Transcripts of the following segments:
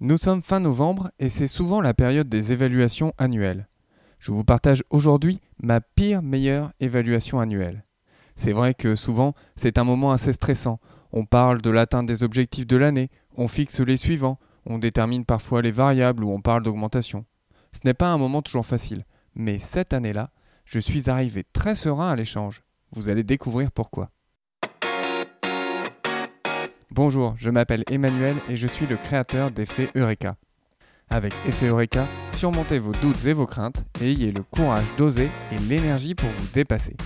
Nous sommes fin novembre et c'est souvent la période des évaluations annuelles. Je vous partage aujourd'hui ma pire meilleure évaluation annuelle. C'est vrai que souvent c'est un moment assez stressant. On parle de l'atteinte des objectifs de l'année, on fixe les suivants, on détermine parfois les variables ou on parle d'augmentation. Ce n'est pas un moment toujours facile, mais cette année-là, je suis arrivé très serein à l'échange. Vous allez découvrir pourquoi. Bonjour, je m'appelle Emmanuel et je suis le créateur d'Effet Eureka. Avec Effet Eureka, surmontez vos doutes et vos craintes et ayez le courage d'oser et l'énergie pour vous dépasser.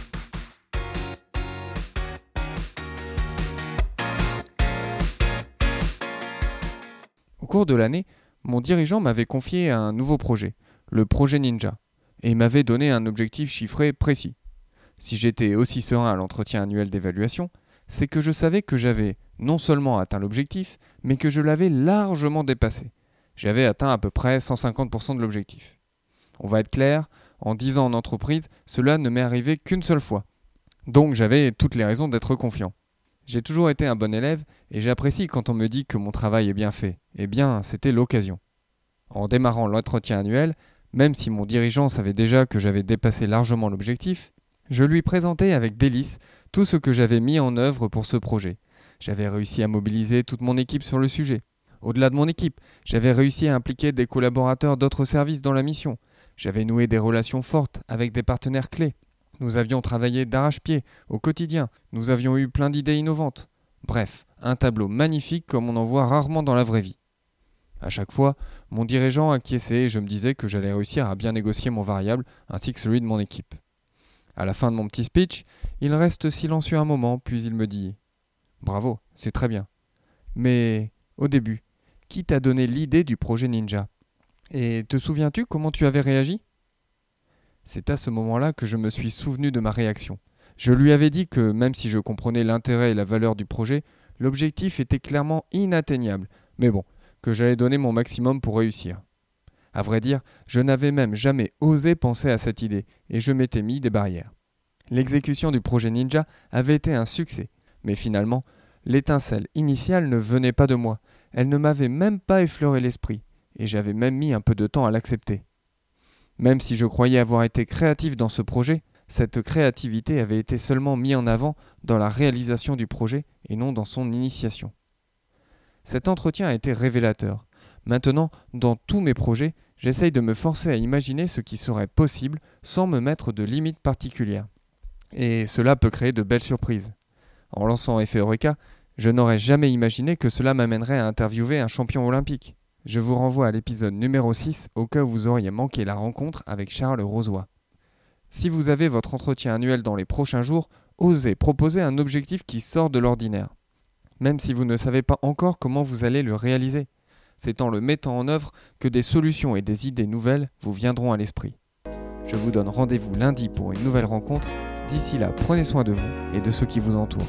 Au cours de l'année, mon dirigeant m'avait confié un nouveau projet, le projet Ninja, et m'avait donné un objectif chiffré précis. Si j'étais aussi serein à l'entretien annuel d'évaluation, c'est que je savais que j'avais non seulement atteint l'objectif, mais que je l'avais largement dépassé. J'avais atteint à peu près 150% de l'objectif. On va être clair, en 10 ans en entreprise, cela ne m'est arrivé qu'une seule fois. Donc j'avais toutes les raisons d'être confiant. J'ai toujours été un bon élève et j'apprécie quand on me dit que mon travail est bien fait. Eh bien, c'était l'occasion. En démarrant l'entretien annuel, même si mon dirigeant savait déjà que j'avais dépassé largement l'objectif, je lui présentais avec délice tout ce que j'avais mis en œuvre pour ce projet, j'avais réussi à mobiliser toute mon équipe sur le sujet. Au-delà de mon équipe, j'avais réussi à impliquer des collaborateurs d'autres services dans la mission. J'avais noué des relations fortes avec des partenaires clés. Nous avions travaillé d'arrache-pied au quotidien. Nous avions eu plein d'idées innovantes. Bref, un tableau magnifique comme on en voit rarement dans la vraie vie. À chaque fois, mon dirigeant acquiesçait et je me disais que j'allais réussir à bien négocier mon variable ainsi que celui de mon équipe. À la fin de mon petit speech, il reste silencieux un moment, puis il me dit Bravo, c'est très bien. Mais au début, qui t'a donné l'idée du projet Ninja? Et te souviens-tu comment tu avais réagi? C'est à ce moment-là que je me suis souvenu de ma réaction. Je lui avais dit que même si je comprenais l'intérêt et la valeur du projet, l'objectif était clairement inatteignable, mais bon, que j'allais donner mon maximum pour réussir. À vrai dire, je n'avais même jamais osé penser à cette idée, et je m'étais mis des barrières. L'exécution du projet Ninja avait été un succès, mais finalement, l'étincelle initiale ne venait pas de moi, elle ne m'avait même pas effleuré l'esprit, et j'avais même mis un peu de temps à l'accepter. Même si je croyais avoir été créatif dans ce projet, cette créativité avait été seulement mise en avant dans la réalisation du projet et non dans son initiation. Cet entretien a été révélateur. Maintenant, dans tous mes projets, j'essaye de me forcer à imaginer ce qui serait possible sans me mettre de limites particulières. Et cela peut créer de belles surprises. En lançant Effet Eureka, je n'aurais jamais imaginé que cela m'amènerait à interviewer un champion olympique. Je vous renvoie à l'épisode numéro 6 au cas où vous auriez manqué la rencontre avec Charles Rosoy. Si vous avez votre entretien annuel dans les prochains jours, osez proposer un objectif qui sort de l'ordinaire. Même si vous ne savez pas encore comment vous allez le réaliser. C'est en le mettant en œuvre que des solutions et des idées nouvelles vous viendront à l'esprit. Je vous donne rendez-vous lundi pour une nouvelle rencontre D'ici là, prenez soin de vous et de ceux qui vous entourent.